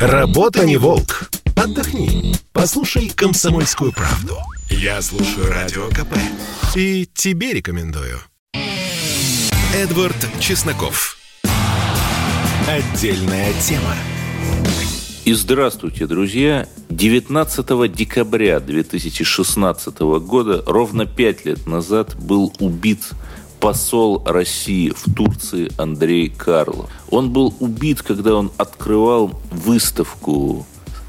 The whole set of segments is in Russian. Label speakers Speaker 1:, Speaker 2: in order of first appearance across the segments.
Speaker 1: Работа не волк. Отдохни. Послушай комсомольскую правду. Я слушаю радио КП. И тебе рекомендую. Эдвард Чесноков. Отдельная тема.
Speaker 2: И здравствуйте, друзья! 19 декабря 2016 года, ровно пять лет назад, был убит посол России в Турции Андрей Карлов. Он был убит, когда он открывал выставку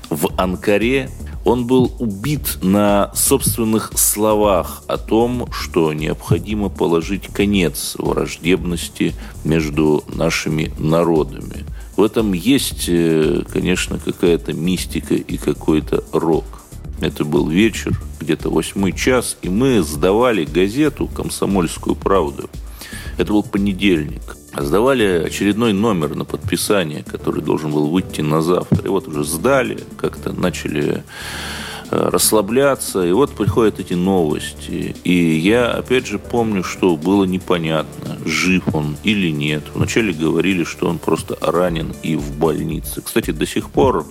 Speaker 2: в Анкаре. Он был убит на собственных словах о том, что необходимо положить конец враждебности между нашими народами. В этом есть, э, конечно, какая-то мистика и какой-то рок. Это был вечер, где-то восьмой час, и мы сдавали газету «Комсомольскую правду». Это был понедельник. Сдавали очередной номер на подписание, который должен был выйти на завтра. И вот уже сдали, как-то начали расслабляться. И вот приходят эти новости. И я, опять же, помню, что было непонятно, жив он или нет. Вначале говорили, что он просто ранен и в больнице. Кстати, до сих пор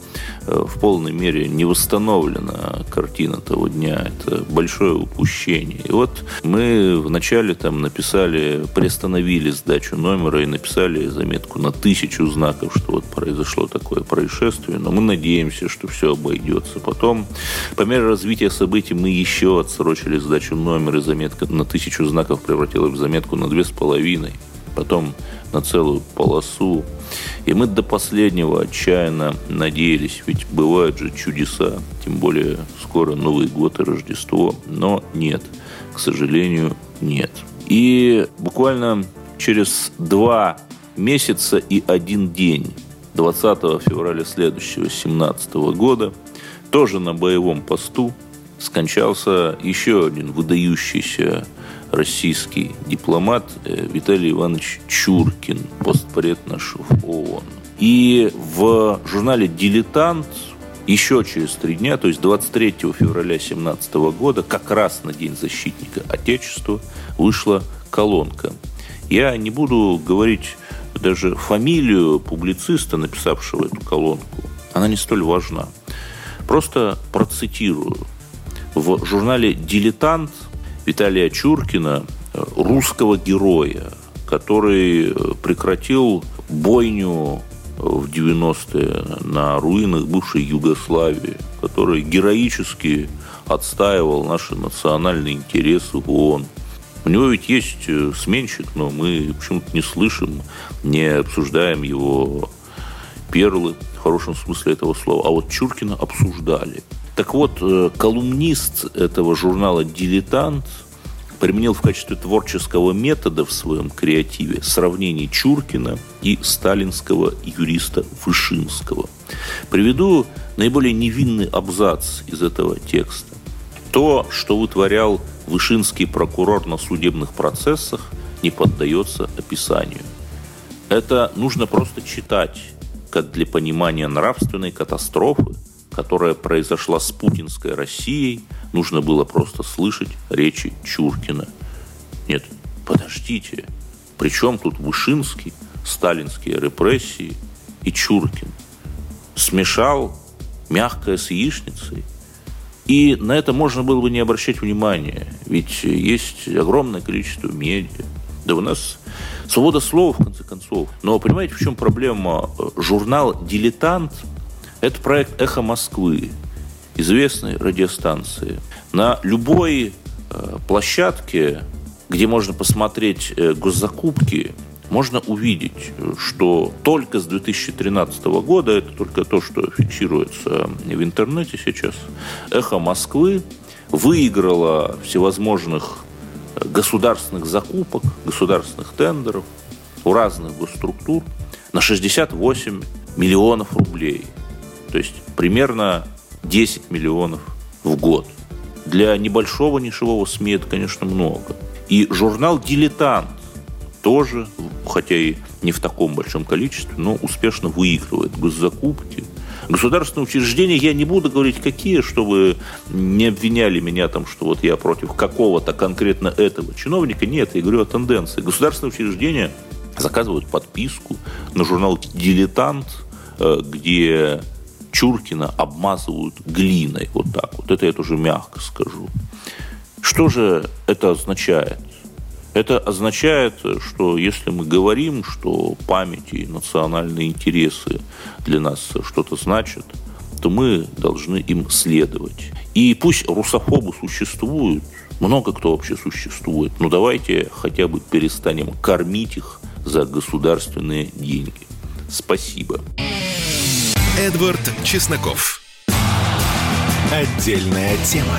Speaker 2: э, в полной мере не восстановлена картина того дня. Это большое упущение. И вот мы вначале там написали, приостановили сдачу номера и написали заметку на тысячу знаков, что вот произошло такое происшествие. Но мы надеемся, что все обойдется. Потом по мере развития событий мы еще отсрочили сдачу номера, и заметка на тысячу знаков превратилась в заметку на две с половиной, потом на целую полосу. И мы до последнего отчаянно надеялись, ведь бывают же чудеса, тем более скоро Новый год и Рождество, но нет, к сожалению, нет. И буквально через два месяца и один день 20 февраля следующего 17 года тоже на боевом посту скончался еще один выдающийся российский дипломат э, Виталий Иванович Чуркин, постпред наш в ООН. И в журнале «Дилетант» еще через три дня, то есть 23 февраля 2017 года, как раз на День защитника Отечества, вышла колонка. Я не буду говорить даже фамилию публициста, написавшего эту колонку. Она не столь важна. Просто процитирую. В журнале «Дилетант» Виталия Чуркина, э, русского героя, который э, прекратил бойню в 90-е на руинах бывшей Югославии, который героически отстаивал наши национальные интересы в ООН. У него ведь есть э, сменщик, но мы почему-то не слышим, не обсуждаем его перлы в хорошем смысле этого слова. А вот Чуркина обсуждали. Так вот, э, колумнист этого журнала «Дилетант» применил в качестве творческого метода в своем креативе сравнение Чуркина и сталинского юриста Вышинского. Приведу наиболее невинный абзац из этого текста. То, что вытворял Вышинский прокурор на судебных процессах, не поддается описанию. Это нужно просто читать как для понимания нравственной катастрофы, которая произошла с путинской Россией, нужно было просто слышать речи Чуркина. Нет, подождите, при чем тут Вышинский, сталинские репрессии и Чуркин? Смешал мягкое с яичницей. И на это можно было бы не обращать внимания, ведь есть огромное количество медиа, да у нас свобода слова, в конце концов. Но понимаете, в чем проблема? Журнал «Дилетант» – это проект «Эхо Москвы», известной радиостанции. На любой э, площадке, где можно посмотреть э, госзакупки, можно увидеть, что только с 2013 года, это только то, что фиксируется в интернете сейчас, «Эхо Москвы» выиграла всевозможных государственных закупок, государственных тендеров у разных госструктур на 68 миллионов рублей. То есть примерно 10 миллионов в год. Для небольшого нишевого СМИ это, конечно, много. И журнал «Дилетант» тоже, хотя и не в таком большом количестве, но успешно выигрывает госзакупки – Государственные учреждения, я не буду говорить какие, чтобы не обвиняли меня там, что вот я против какого-то конкретно этого чиновника. Нет, я говорю о тенденции. Государственные учреждения заказывают подписку на журнал «Дилетант», э, где Чуркина обмазывают глиной. Вот так вот. Это я тоже мягко скажу. Что же это означает? Это означает, что если мы говорим, что память и национальные интересы для нас что-то значат, то мы должны им следовать. И пусть русофобы существуют, много кто вообще существует, но давайте хотя бы перестанем кормить их за государственные деньги. Спасибо.
Speaker 1: Эдвард Чесноков. Отдельная тема.